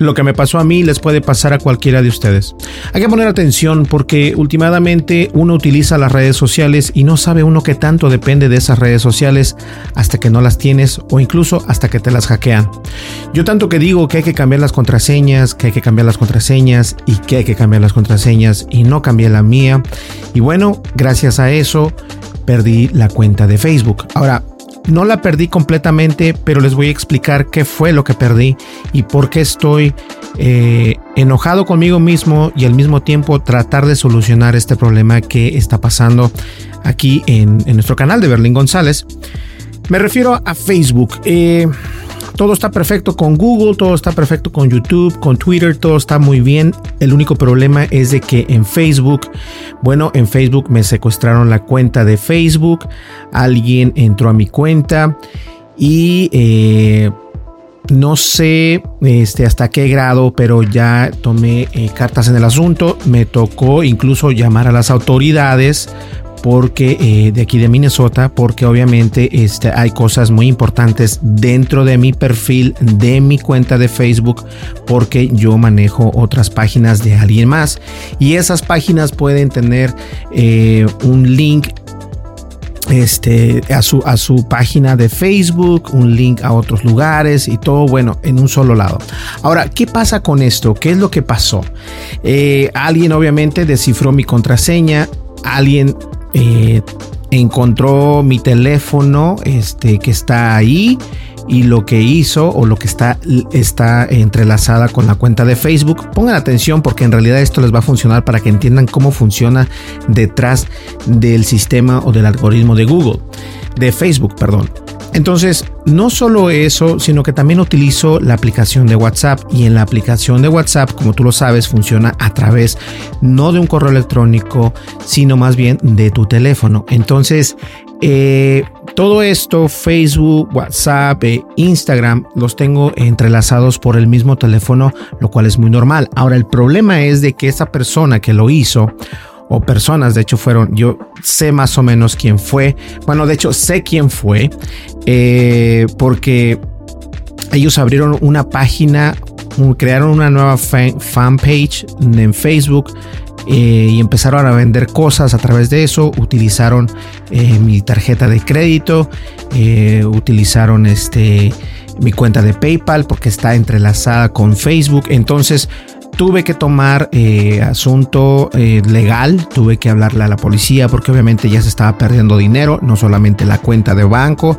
Lo que me pasó a mí les puede pasar a cualquiera de ustedes. Hay que poner atención porque últimamente uno utiliza las redes sociales y no sabe uno qué tanto depende de esas redes sociales hasta que no las tienes o incluso hasta que te las hackean. Yo tanto que digo que hay que cambiar las contraseñas, que hay que cambiar las contraseñas y que hay que cambiar las contraseñas y no cambié la mía. Y bueno, gracias a eso perdí la cuenta de Facebook. Ahora, no la perdí completamente, pero les voy a explicar qué fue lo que perdí y por qué estoy eh, enojado conmigo mismo y al mismo tiempo tratar de solucionar este problema que está pasando aquí en, nuestro canal de Berlín González. Me refiero a Facebook. Eh, todo está perfecto con Google, todo está perfecto con YouTube, con Twitter, todo está muy bien. El único problema es de que en Facebook, bueno, en Facebook me secuestraron la cuenta de Facebook, alguien entró a mi cuenta y eh, no sé este, hasta qué grado, pero ya tomé eh, cartas en el asunto. Me tocó incluso llamar a las autoridades porque eh, de aquí de Minnesota, porque obviamente este, hay cosas muy importantes dentro de mi perfil, de mi cuenta de Facebook, porque yo manejo otras páginas de alguien más y esas páginas pueden tener eh, un link este, a, su, a su página de Facebook, un link a otros lugares y todo, bueno, en un solo lado. Ahora, ¿qué pasa con esto? ¿Qué es lo que pasó? Eh, alguien obviamente descifró mi contraseña, alguien eh, encontró mi teléfono este, que está ahí y lo que hizo o lo que está, está entrelazada con la cuenta de Facebook. Pongan atención porque en realidad esto les va a funcionar para que entiendan cómo funciona detrás del sistema o del algoritmo de Google, de Facebook, perdón. Entonces, no solo eso, sino que también utilizo la aplicación de WhatsApp y en la aplicación de WhatsApp, como tú lo sabes, funciona a través no de un correo electrónico, sino más bien de tu teléfono. Entonces, eh, todo esto, Facebook, WhatsApp, e Instagram, los tengo entrelazados por el mismo teléfono, lo cual es muy normal. Ahora, el problema es de que esa persona que lo hizo o personas, de hecho fueron, yo sé más o menos quién fue, bueno, de hecho sé quién fue, eh, porque ellos abrieron una página, crearon una nueva fanpage en Facebook eh, y empezaron a vender cosas a través de eso. Utilizaron eh, mi tarjeta de crédito, utilizaron este mi cuenta de PayPal porque está entrelazada con Facebook. Entonces tuve que tomar eh, asunto eh, legal, tuve que hablarle a la policía porque obviamente ya se estaba perdiendo dinero, no solamente la cuenta de banco,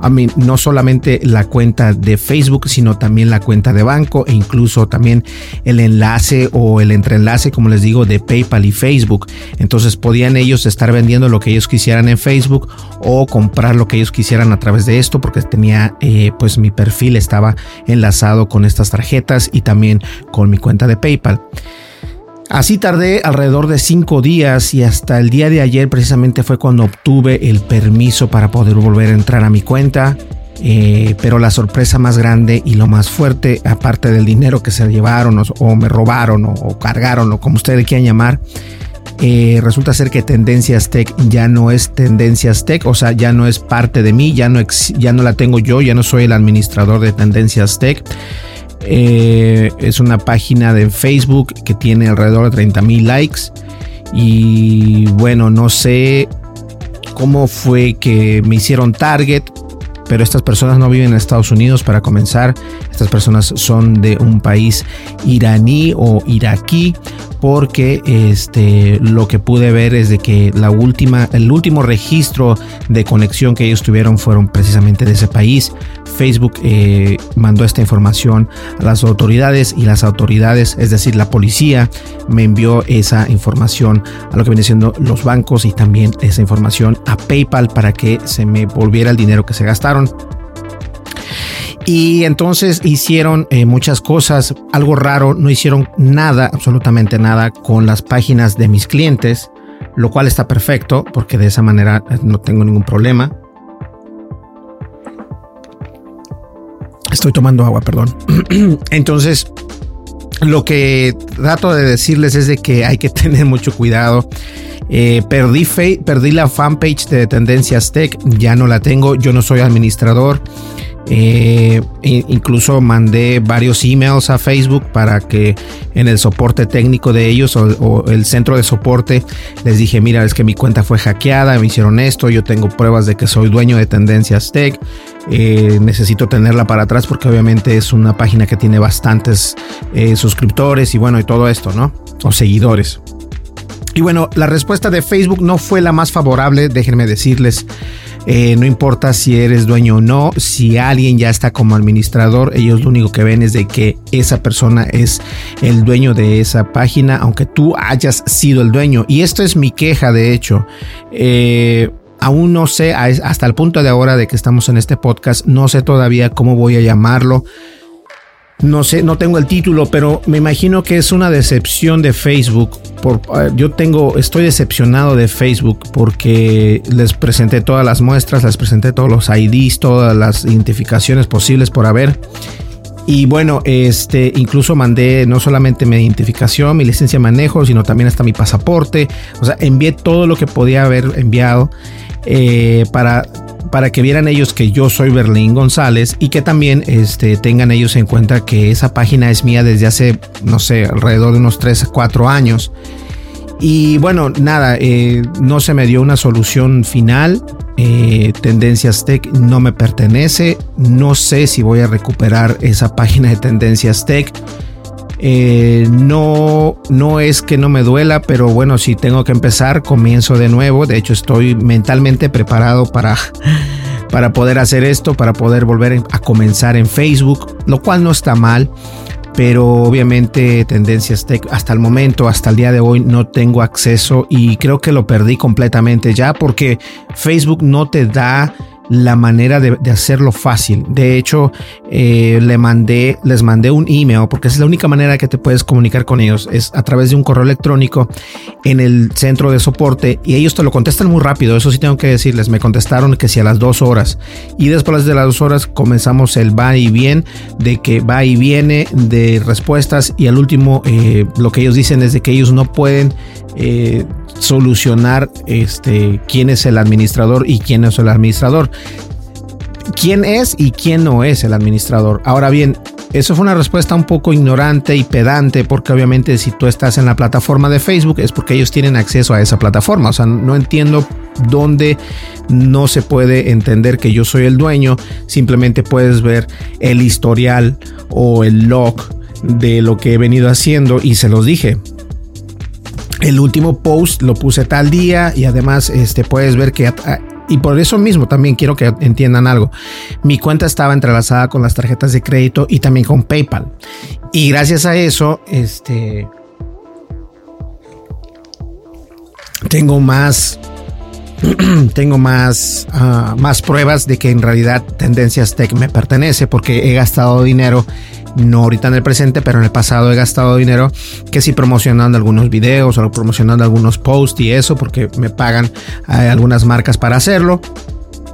a mí no solamente la cuenta de Facebook, sino también la cuenta de banco e incluso también el enlace o el entreenlace, como les digo, de PayPal y Facebook. Entonces podían ellos estar vendiendo lo que ellos quisieran en Facebook o comprar lo que ellos quisieran a través de esto, porque tenía, eh, pues mi perfil estaba enlazado con estas tarjetas y también con mi cuenta de PayPal. Así tardé alrededor de cinco días y hasta el día de ayer precisamente fue cuando obtuve el permiso para poder volver a entrar a mi cuenta. Eh, pero la sorpresa más grande y lo más fuerte, aparte del dinero que se llevaron o, me robaron o, cargaron o como ustedes quieran llamar, Eh, resulta ser que Tendencias Tech ya no es Tendencias Tech, o sea, ya no es parte de mí, ya no, ya no la tengo yo, ya no soy el administrador de Tendencias Tech. Eh, es una página de Facebook que tiene alrededor de 30 mil likes. Y bueno, no sé cómo fue que me hicieron target, pero estas personas no viven en Estados Unidos para comenzar. Estas personas son de un país iraní o iraquí porque este, lo que pude ver es de que la última, el último registro de conexión que ellos tuvieron fueron precisamente de ese país. Facebook eh, mandó esta información a las autoridades y las autoridades, es decir, la policía, me envió esa información a lo que viene siendo los bancos y también esa información a PayPal para que se me volviera el dinero que se gastaron. Y entonces hicieron eh, muchas cosas, algo raro, no hicieron nada, absolutamente nada con las páginas de mis clientes, lo cual está perfecto porque de esa manera eh, no tengo ningún problema. Estoy tomando agua, perdón. Entonces, lo que trato de decirles es de que hay que tener mucho cuidado. Eh, perdí, perdí la fanpage de Tendencias Tech, ya no la tengo, yo no soy administrador. Eh, incluso mandé varios emails a Facebook para que en el soporte técnico de ellos o, el centro de soporte les dije, mira, es que mi cuenta fue hackeada, me hicieron esto, yo tengo pruebas de que soy dueño de Tendencias Tech, eh, necesito tenerla para atrás porque obviamente es una página que tiene bastantes eh, suscriptores y bueno, y todo esto, ¿no? O seguidores. Y bueno, la respuesta de Facebook no fue la más favorable, déjenme decirles. Eh, no importa si eres dueño o no, si alguien ya está como administrador, ellos lo único que ven es de que esa persona es el dueño de esa página, aunque tú hayas sido el dueño. Y esto es mi queja, de hecho. Eh, aún no sé, hasta el punto de ahora de que estamos en este podcast, no sé todavía cómo voy a llamarlo. No sé, no tengo el título, pero me imagino que es una decepción de Facebook. Por, eh, yo tengo, estoy decepcionado de Facebook porque les presenté todas las muestras, les presenté todos los IDs, todas las identificaciones posibles por haber. Y bueno, este, incluso mandé no solamente mi identificación, mi licencia de manejo, sino también hasta mi pasaporte. O sea, envié todo lo que podía haber enviado eh, para para que vieran ellos que yo soy Berlín González y que también este, tengan ellos en cuenta que esa página es mía desde hace, no sé, alrededor de unos 3 4 años. Y bueno, nada, eh, no se me dio una solución final. Eh, Tendencias Tech no me pertenece. No sé si voy a recuperar esa página de Tendencias Tech. Eh, no, no es que no me duela, pero bueno, si tengo que empezar, comienzo de nuevo. De hecho, estoy mentalmente preparado para, para poder hacer esto, para poder volver a comenzar en Facebook, lo cual no está mal. Pero obviamente Tendencias hasta el momento, hasta el día de hoy, no tengo acceso y creo que lo perdí completamente ya porque Facebook no te da la manera de, hacerlo fácil. De hecho, eh, le mandé, les mandé un email porque es la única manera que te puedes comunicar con ellos. Es a través de un correo electrónico en el centro de soporte y ellos te lo contestan muy rápido. Eso sí tengo que decirles. Me contestaron que si a las dos horas y después de las dos horas comenzamos el va y bien de que va y viene de respuestas y al último eh, lo que ellos dicen es de que ellos no pueden eh, solucionar este, quién es el administrador y quién es el administrador. ¿Quién es y quién no es el administrador? Ahora bien, eso fue una respuesta un poco ignorante y pedante porque obviamente si tú estás en la plataforma de Facebook es porque ellos tienen acceso a esa plataforma. O sea, no entiendo dónde no se puede entender que yo soy el dueño. Simplemente puedes ver el historial o el log de lo que he venido haciendo y se los dije el último post lo puse tal día y además este, puedes ver que... Y por eso mismo también quiero que entiendan algo. Mi cuenta estaba entrelazada con las tarjetas de crédito y también con PayPal. Y gracias a eso, este... Tengo más tengo más, ah, más pruebas de que en realidad Tendencias Tech me pertenece porque he gastado dinero no ahorita en el presente, pero en el pasado he gastado dinero que si promocionando algunos videos o promocionando algunos posts y eso, porque me pagan eh, algunas marcas para hacerlo.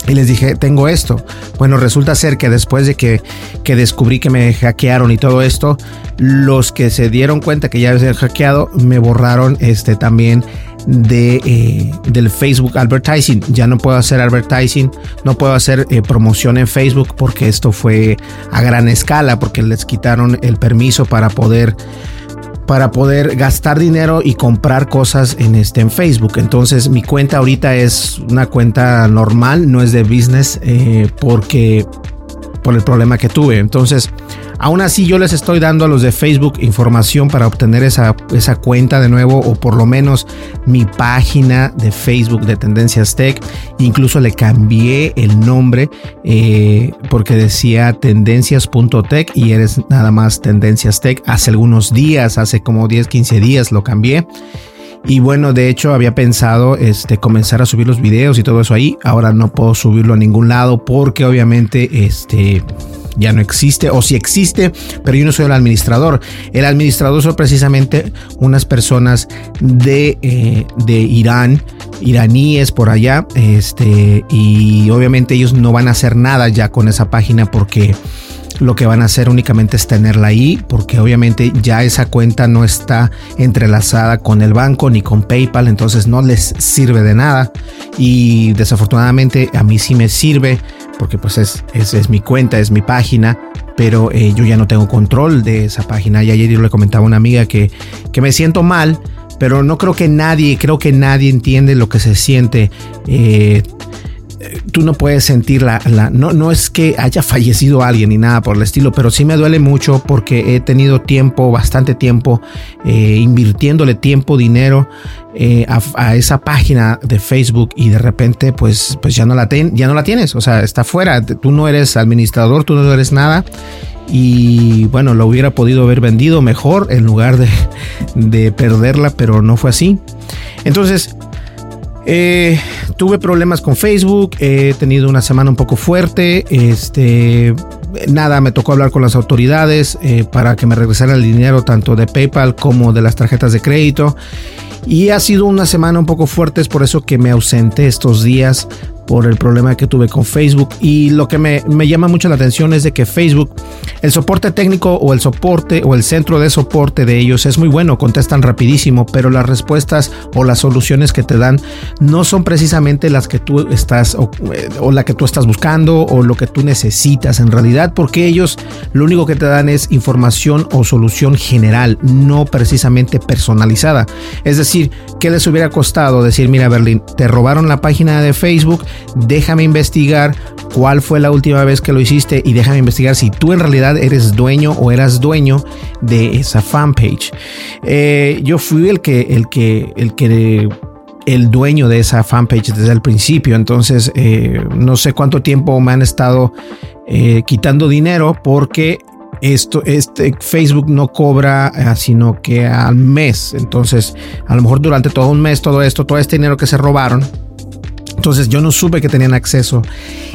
Y les dije, tengo esto. Bueno, resulta ser que después de que, que, descubrí que me hackearon y todo esto, los que se dieron cuenta que ya había hackeado me borraron este también de, eh, del Facebook advertising. Ya no puedo hacer advertising, no puedo hacer eh, promoción en Facebook porque esto fue a gran escala, porque les quitaron el permiso para poder para poder gastar dinero y comprar cosas en este en Facebook. Entonces mi cuenta ahorita es una cuenta normal, no es de business eh, porque por el problema que tuve. Entonces Aún así yo les estoy dando a los de Facebook información para obtener esa, esa cuenta de nuevo o por lo menos mi página de Facebook de Tendencias Tech. Incluso le cambié el nombre eh, porque decía tendencias.tech y eres nada más Tendencias Tech. Hace algunos días, hace como 10, 15 días lo cambié. Y bueno, de hecho había pensado este, comenzar a subir los videos y todo eso ahí. Ahora no puedo subirlo a ningún lado porque obviamente este, ya no existe, o si existe, pero yo no soy el administrador. El administrador son precisamente unas personas de, eh, de Irán, iraníes por allá, este, y obviamente ellos no van a hacer nada ya con esa página porque lo que van a hacer únicamente es tenerla ahí porque obviamente ya esa cuenta no está entrelazada con el banco ni con PayPal, entonces no les sirve de nada. Y desafortunadamente a mí sí me sirve porque pues es, es, mi cuenta, es mi página, pero eh, yo ya no tengo control de esa página. Y ayer yo le comentaba a una amiga que, que me siento mal pero no creo que nadie, creo que nadie entiende lo que se siente eh, tú no puedes sentir la, no, es que haya fallecido alguien ni nada por el estilo, pero sí me duele mucho porque he tenido tiempo, bastante tiempo, eh, invirtiéndole tiempo, dinero eh, a, esa página de Facebook y de repente pues, pues ya, no la ya no la tienes, o sea, está fuera, tú no eres administrador, tú no eres nada. Y bueno, lo hubiera podido haber vendido mejor en lugar de perderla, pero no fue así. Entonces, eh, tuve problemas con Facebook, he tenido una semana un poco fuerte, este, nada, me tocó hablar con las autoridades eh, para que me regresaran el dinero tanto de PayPal como de las tarjetas de crédito. Y ha sido una semana un poco fuerte, es por eso que me ausenté estos días por el problema que tuve con Facebook. Y lo que me, llama mucho la atención es de que Facebook, el soporte técnico o el soporte o el centro de soporte de ellos es muy bueno, contestan rapidísimo, pero las respuestas o las soluciones que te dan no son precisamente las que tú estás o, eh, o la que tú estás buscando o lo que tú necesitas en realidad, porque ellos lo único que te dan es información o solución general, no precisamente personalizada. Es decir, ¿qué les hubiera costado decir, mira Berlín, te robaron la página de Facebook, déjame investigar cuál fue la última vez que lo hiciste y déjame investigar si tú en realidad eres dueño o eras dueño de esa fanpage. Eh, yo fui el que, el que, el que el dueño de esa fanpage desde el principio. Entonces, eh, no sé cuánto tiempo me han estado eh, quitando dinero porque esto, este Facebook no cobra, sino que al mes. Entonces, a lo mejor durante todo un mes, todo esto, todo este dinero que se robaron, entonces yo no supe que tenían acceso.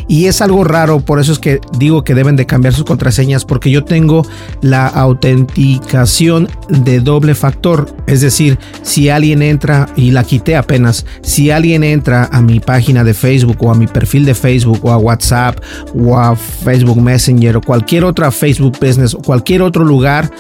Y es algo raro, por eso es que digo que deben de cambiar sus contraseñas, porque yo tengo la autenticación de doble factor. Es decir, si alguien entra, y la quité apenas, si alguien entra a mi página de Facebook o a mi perfil de Facebook o a WhatsApp o a Facebook Messenger o cualquier otra Facebook Business o cualquier otro lugar,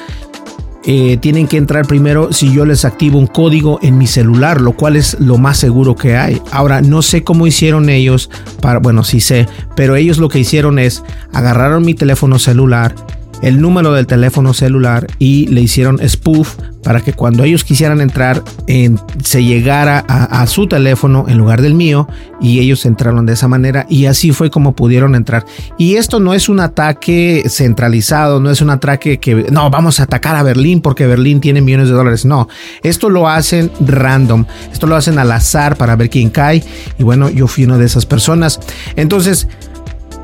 eh, tienen que entrar primero si yo les activo un código en mi celular, lo cual es lo más seguro que hay. Ahora, no sé cómo hicieron ellos, para, bueno, sí sé, pero ellos lo que hicieron es agarraron mi teléfono celular, el número del teléfono celular y le hicieron spoof para que cuando ellos quisieran entrar en, se llegara a, su teléfono en lugar del mío y ellos entraron de esa manera y así fue como pudieron entrar. Y esto no es un ataque centralizado, no es un ataque que no vamos a atacar a Berlín porque Berlín tiene millones de dólares. No, esto lo hacen random, esto lo hacen al azar para ver quién cae y bueno, yo fui una de esas personas. Entonces,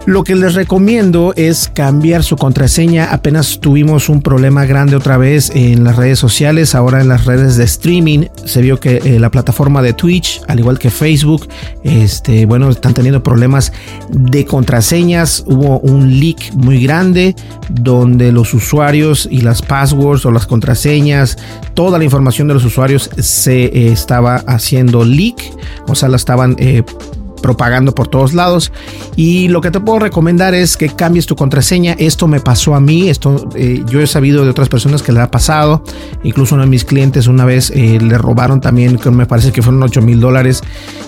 lo que les recomiendo es cambiar su contraseña. Apenas tuvimos un problema grande otra vez en las redes sociales, ahora en las redes de streaming. Se vio que eh, la plataforma de Twitch, al igual que Facebook, este, bueno, están teniendo problemas de contraseñas. Hubo un leak muy grande donde los usuarios y las passwords o las contraseñas, toda la información de los usuarios se eh, estaba haciendo leak, o sea, la estaban eh, propagando por todos lados. Y lo que te puedo recomendar es que cambies tu contraseña. Esto me pasó a mí, esto eh, yo he sabido de otras personas que le ha pasado. Incluso uno de mis clientes una vez eh, le robaron también, que me parece que fueron 8 mil dólares,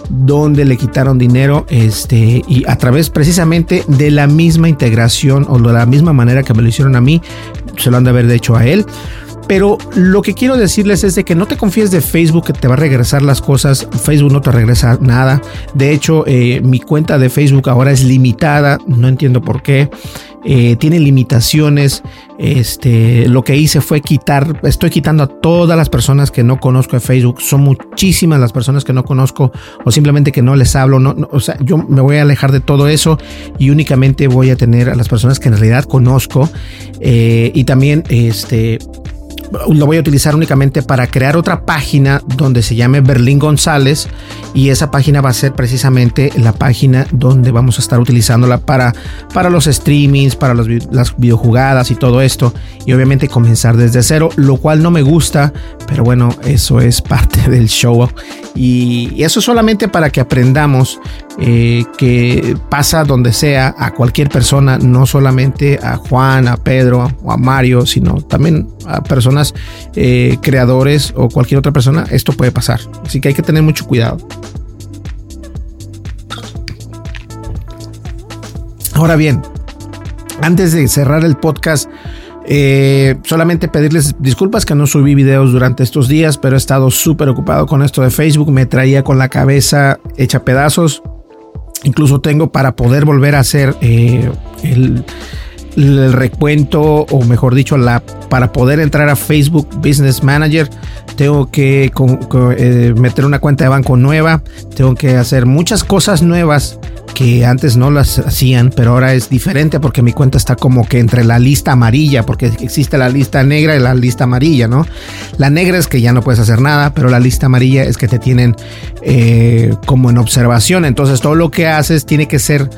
donde le quitaron dinero. Este, y a través precisamente de la misma integración o de la misma manera que me lo hicieron a mí, se lo han de haber hecho a él. Pero lo que quiero decirles es de que no te confíes de Facebook que te va a regresar las cosas. Facebook no te regresa nada. De hecho, eh, mi cuenta de Facebook ahora es limitada. No entiendo por qué. Eh, tiene limitaciones. Este, lo que hice fue quitar, estoy quitando a todas las personas que no conozco de Facebook. Son muchísimas las personas que no conozco o simplemente que no les hablo. No, o sea, yo me voy a alejar de todo eso y únicamente voy a tener a las personas que en realidad conozco. Eh, y también, este, lo voy a utilizar únicamente para crear otra página donde se llame Berlín González y esa página va a ser precisamente la página donde vamos a estar utilizándola para, para los streamings, para las videojugadas y todo esto y obviamente comenzar desde cero, lo cual no me gusta, pero bueno, eso es parte del show. Y, eso solamente para que aprendamos eh, que pasa donde sea a cualquier persona, no solamente a Juan, a Pedro o a Mario, sino también a personas eh, creadores o cualquier otra persona, esto puede pasar. Así que hay que tener mucho cuidado. Ahora bien, antes de cerrar el podcast, eh, solamente pedirles disculpas que no subí videos durante estos días, pero he estado súper ocupado con esto de Facebook. Me traía con la cabeza hecha pedazos. Incluso tengo para poder volver a hacer eh, el, recuento, o mejor dicho, la, para poder entrar a Facebook Business Manager, tengo que eh, meter una cuenta de banco nueva, tengo que hacer muchas cosas nuevas que antes no las hacían, pero ahora es diferente porque mi cuenta está como que entre la lista amarilla, porque existe la lista negra y la lista amarilla, ¿no? La negra es que ya no puedes hacer nada, pero la lista amarilla es que te tienen eh, como en observación, entonces todo lo que haces tiene que ser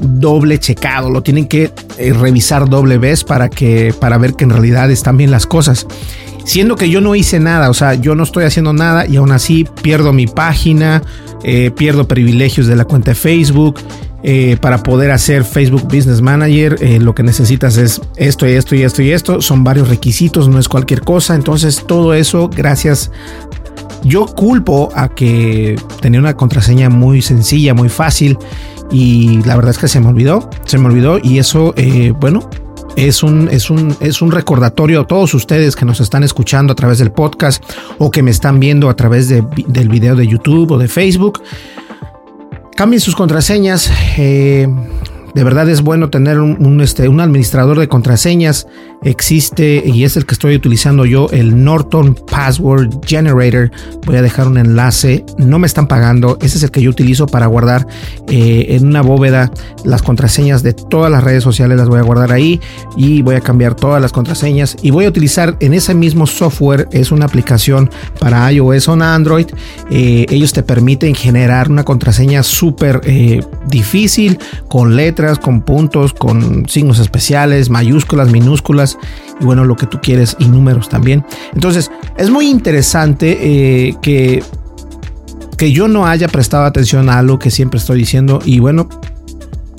doble checado, lo tienen que eh, revisar doble vez para que para ver que en realidad están bien las cosas siendo que yo no hice nada, o sea, yo no estoy haciendo nada y aún así pierdo mi página, eh, pierdo privilegios de la cuenta de Facebook. Eh, para poder hacer Facebook Business Manager, eh, lo que necesitas es esto y esto y esto y esto. Son varios requisitos, no es cualquier cosa. Entonces, todo eso, gracias. Yo culpo a que tenía una contraseña muy sencilla, muy fácil. Y la verdad es que se me olvidó, se me olvidó. Y eso, bueno, es un, es un, es un recordatorio a todos ustedes que nos están escuchando a través del podcast o que me están viendo a través de, del video de YouTube o de Facebook. Cambien sus contraseñas. Eh, de verdad es bueno tener un, este, un administrador de contraseñas. Existe y es el que estoy utilizando yo, el Norton Password Generator. Voy a dejar un enlace. No me están pagando. Ese es el que yo utilizo para guardar eh, en una bóveda las contraseñas de todas las redes sociales. Las voy a guardar ahí y voy a cambiar todas las contraseñas. Y voy a utilizar en ese mismo software. Es una aplicación para iOS o Android. Eh, ellos te permiten generar una contraseña súper eh, difícil con letras con puntos, con signos especiales, mayúsculas, minúsculas y bueno, lo que tú quieres y números también. Entonces, es muy interesante eh, que, que yo no haya prestado atención a algo que siempre estoy diciendo y bueno,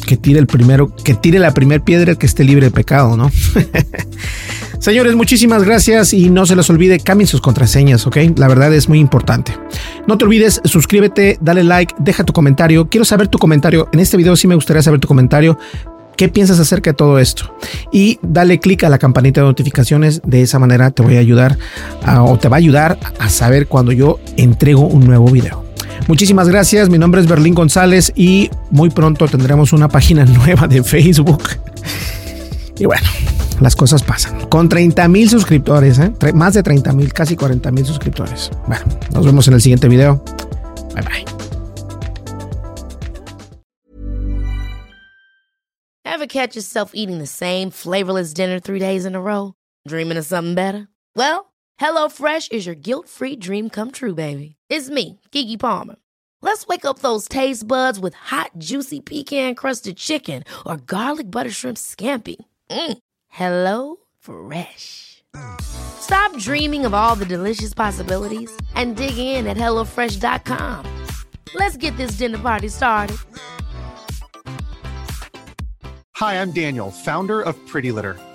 que tire el primero, que tire la primera piedra que esté libre de pecado, ¿no? Señores, muchísimas gracias y no se les olvide, cambien sus contraseñas, ¿ok? La verdad es muy importante. No te olvides, suscríbete, dale like, deja tu comentario. Quiero saber tu comentario. En este video sí me gustaría saber tu comentario. ¿Qué piensas acerca de todo esto? Y dale click a la campanita de notificaciones. De esa manera te voy a ayudar o te va a ayudar a saber cuando yo entrego un nuevo video. Muchísimas gracias. Mi nombre es Berlín González y muy pronto tendremos una página nueva de Facebook. Y bueno, las cosas pasan. Con 30 mil suscriptores, ¿eh? más de 30 mil, casi 40 mil suscriptores. Bueno, nos vemos en el siguiente video. Bye bye. Ever catch yourself eating the same flavorless dinner three days in a row? Dreaming of something better? Well, HelloFresh is your guilt-free dream come true, baby. It's me, Kiki Palmer. Let's wake up those taste buds with hot, juicy pecan crusted chicken or garlic butter shrimp scampi. Mm. Hello Fresh. Stop dreaming of all the delicious possibilities and dig in at HelloFresh.com. Let's get this dinner party started. Hi, I'm Daniel, founder of Pretty Litter.